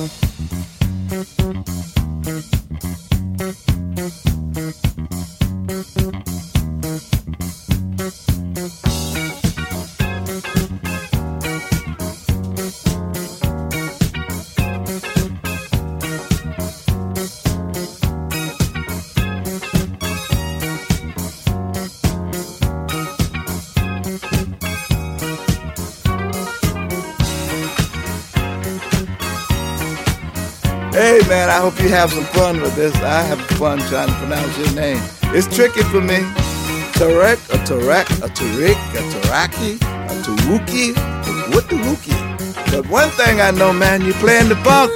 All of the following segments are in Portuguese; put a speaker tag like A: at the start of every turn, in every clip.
A: Thank you. hope you have some fun with this. I have fun trying to pronounce your name. It's tricky for me. Tarek, a Tarek, a Tariq, a Taraki, a Tawuki, a Wutawuki. But one thing I know, man, you're playing the funk.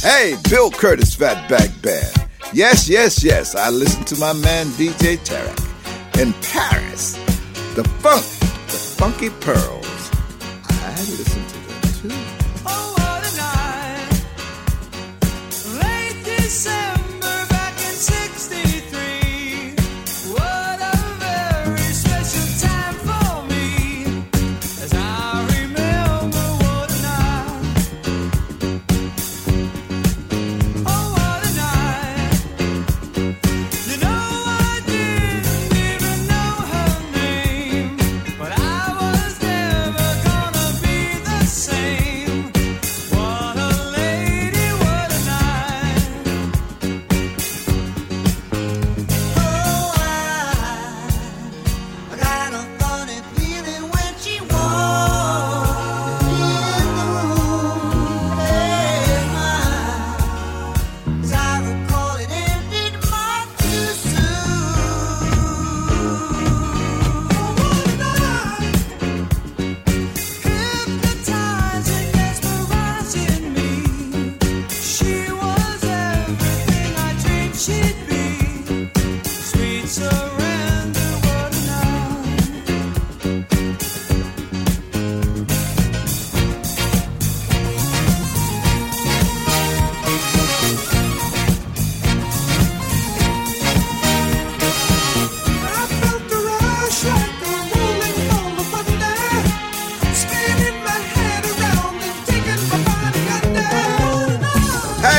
B: Hey,
C: Bill Curtis, Fatback Band. Yes, yes, yes, I listen to my man DJ Tarek in Paris. The funk, the funky
D: pearl.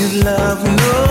D: You love nobody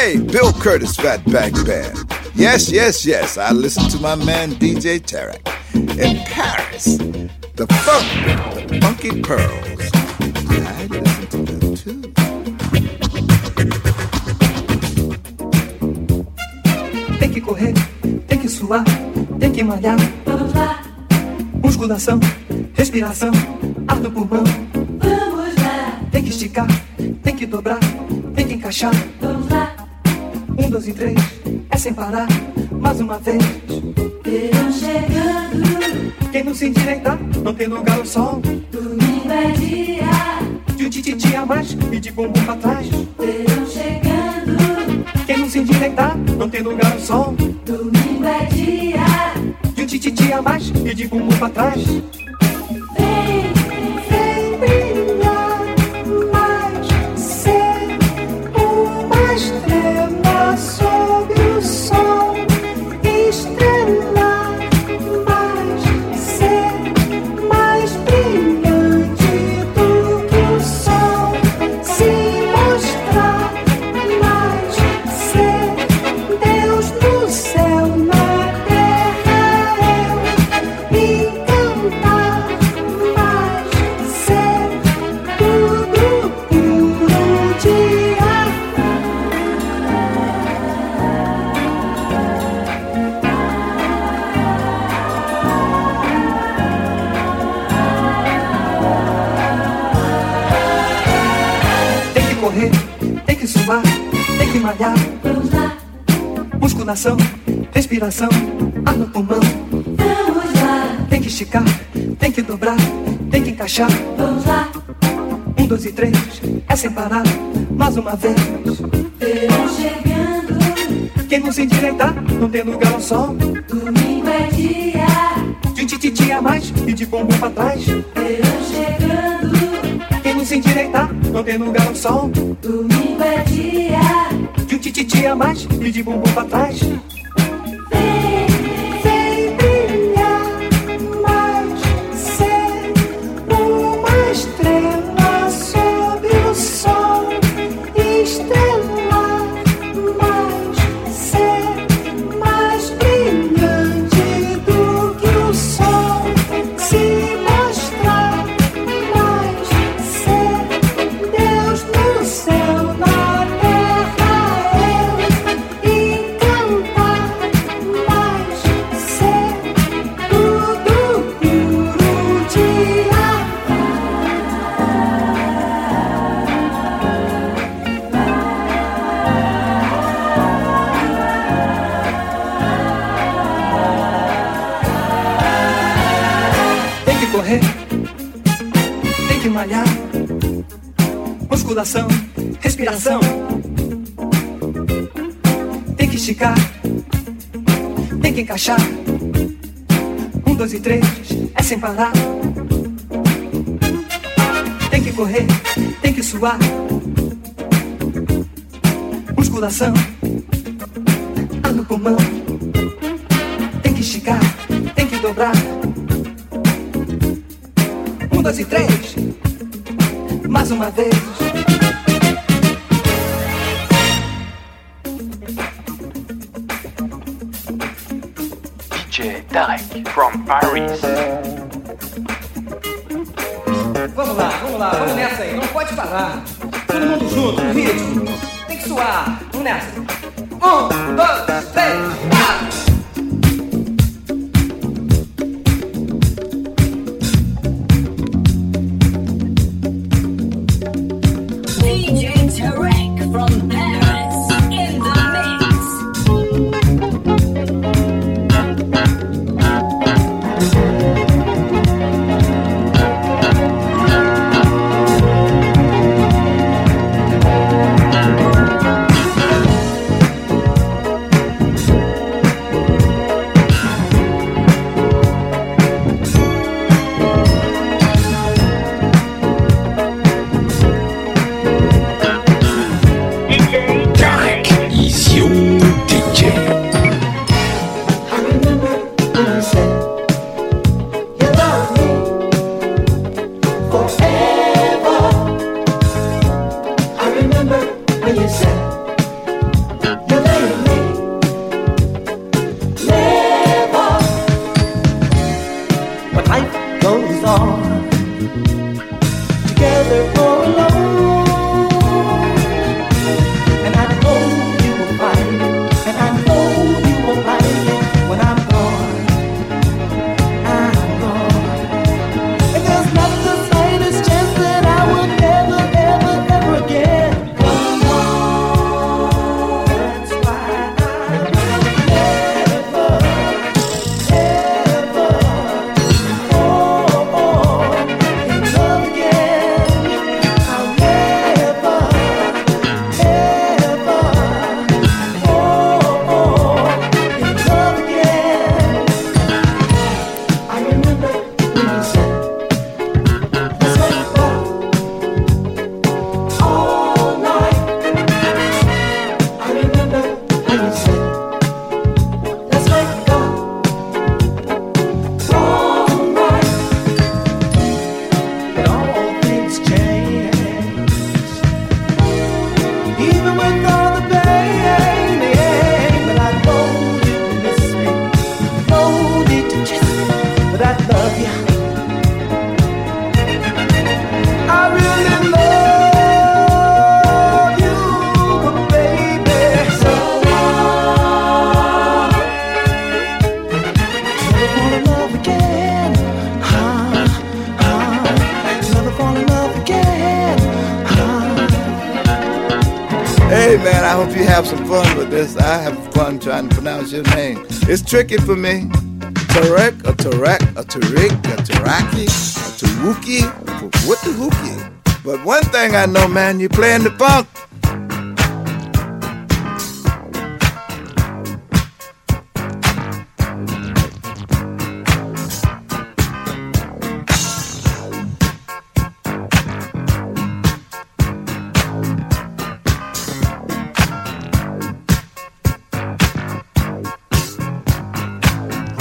E: Hey, Bill Curtis Fatback Band. Yes, yes, yes. I listen to my man DJ Tarek in Paris. The funk, the funky pearls. I listen to them too.
F: Tem que correr, tem que suar, tem que malhar.
C: Vamos lá,
F: Musculação, respiração, ar no pulmão.
C: vamos lá,
F: Tem que esticar, tem que dobrar, tem que encaixar. Um, dois e três, é sem parar. Mais uma vez.
C: Verão chegando,
F: Quem não se endireitar, não tem lugar ao sol.
C: domingo é dia.
F: De um tititi a mais e de bumbum pra trás.
C: Verão chegando,
F: Quem não se endireitar, não tem lugar ao sol.
C: domingo é dia.
F: De um tititi a mais e de bumbum pra trás. Tem que malhar.
C: vamos lá,
F: Musculação, respiração, ar no pulmão.
C: vamos lá,
F: Tem que esticar, tem que dobrar, tem que encaixar.
C: vamos lá.
F: Um, dois e três, é sem parar. Mais uma vez.
C: Verão chegando,
F: Quem não se endireitar, não tem lugar ao sol.
C: domingo é dia.
F: De um tititi a mais e de bumbum pra trás.
C: Verão chegando,
F: Quem não se endireitar, não tem lugar ao sol.
C: domingo é dia.
F: De um tititi a mais e de bumbum pra trás.
C: Vem
F: encaixar. Um, dois e três, é sem parar. Tem que correr, tem que suar. Musculação, ar no pulmão. Tem que esticar, tem que dobrar. Um, dois e três. Mais uma vez.
G: Tarek from Paris.
H: Vamos lá, vamos lá, vamos nessa aí, não pode parar. Todo mundo junto, ritmo. Tem que suar, vamos nessa. Um, dois, três, quatro.
E: tricky for me. Tarek, a Tarek, a Tarik, a Taraki, a Taruki, what the hookie. But one thing I know, man, you playing the funk.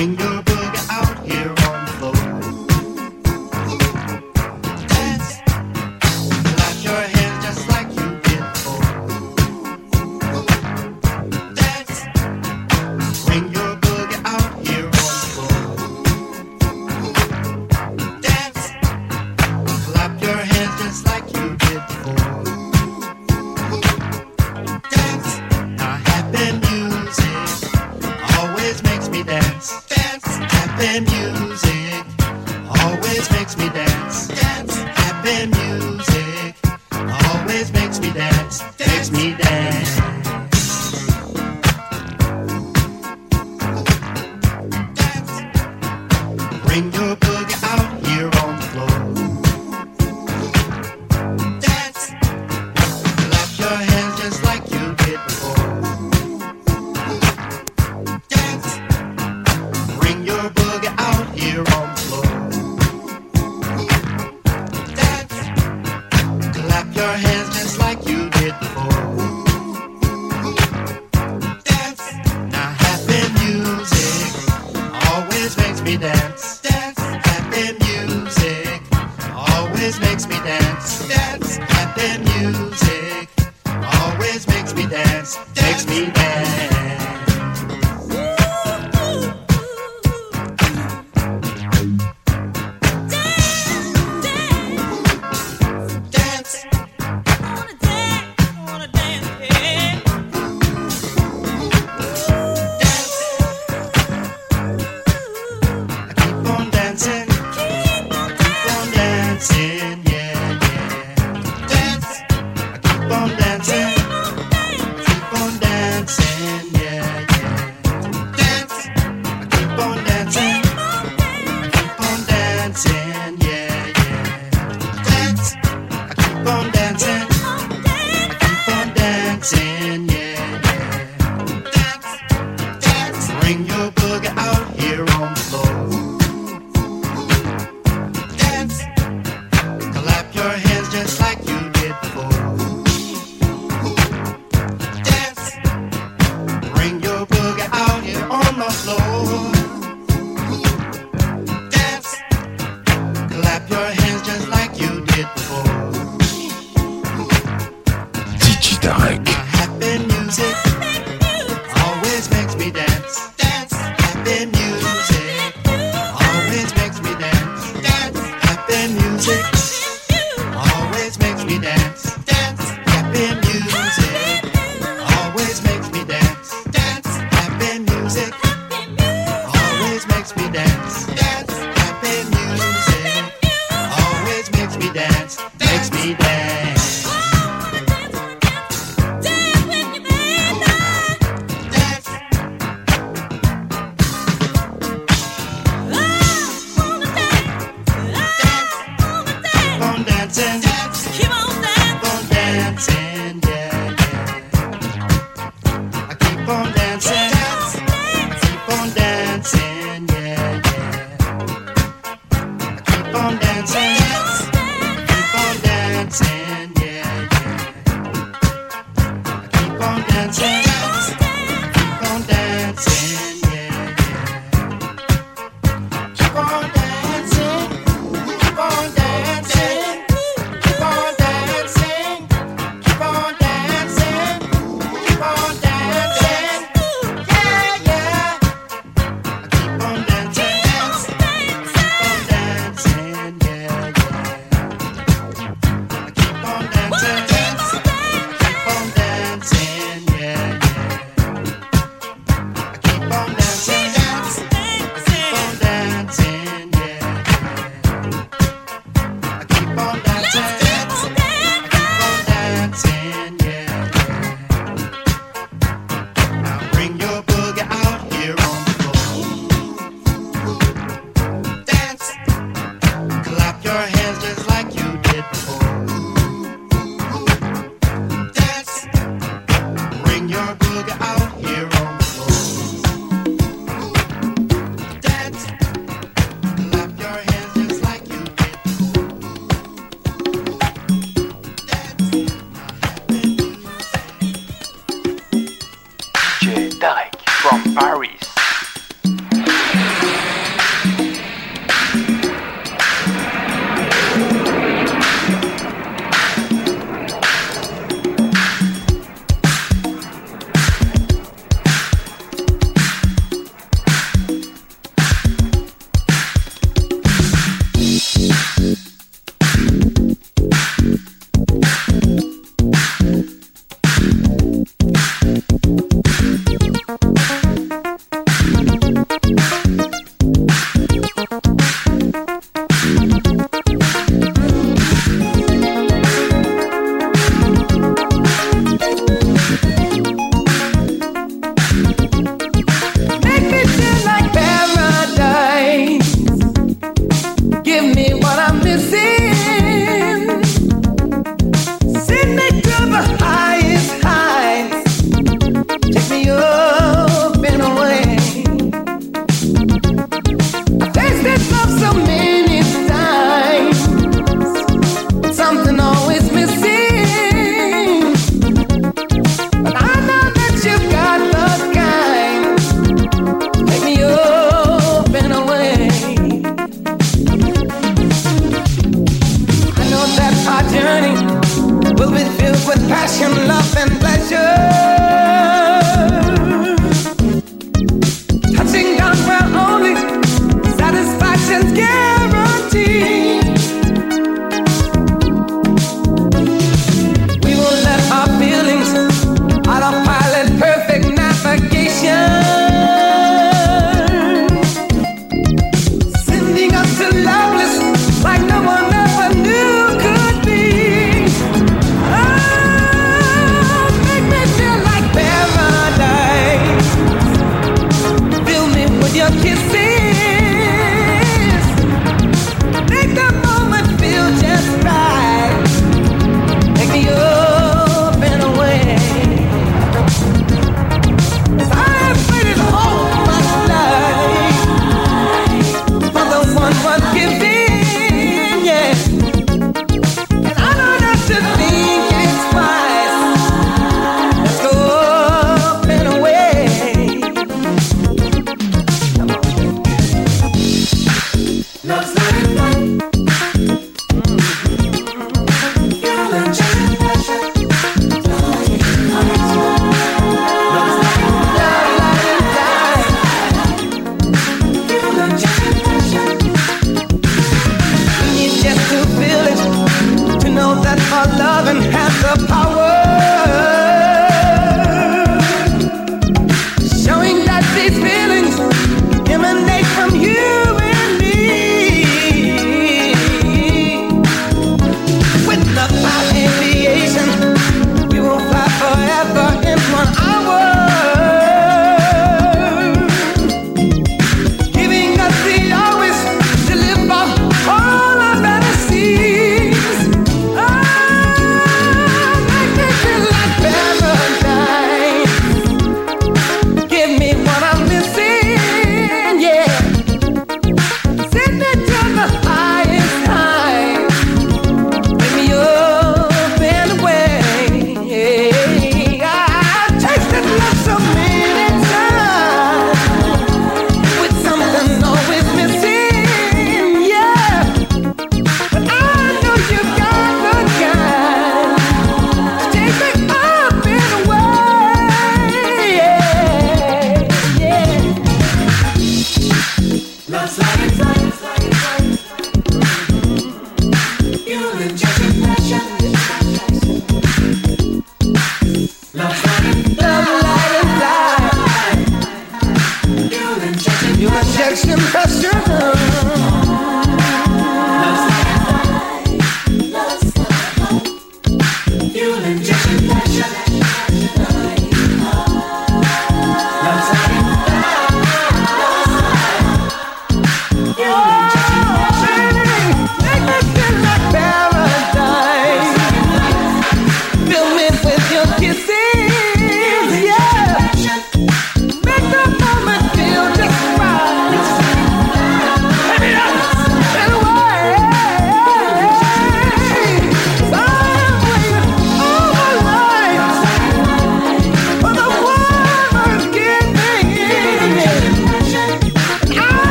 I: finger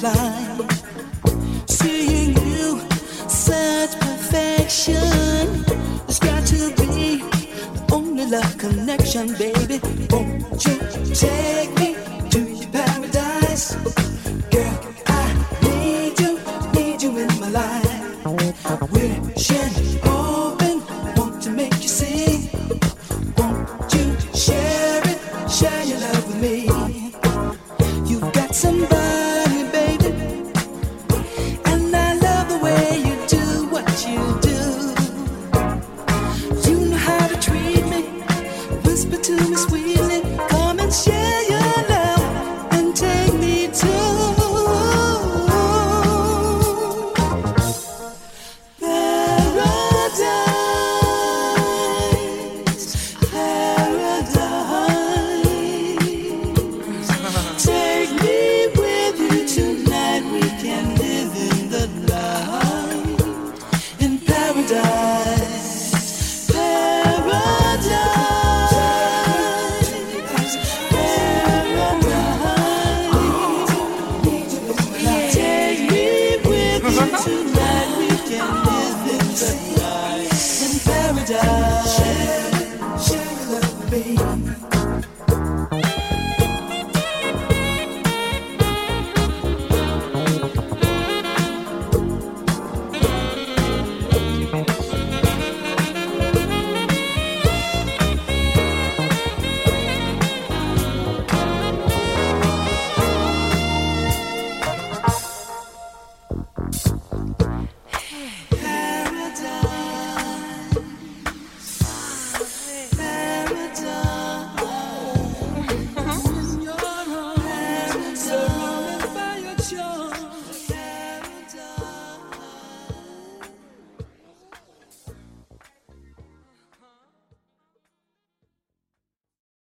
I: fly.
J: Seeing you, such perfection. It's got to be the only love connection, baby. Won't you take me to your paradise? Girl, I need you, need you in my life. Wishing.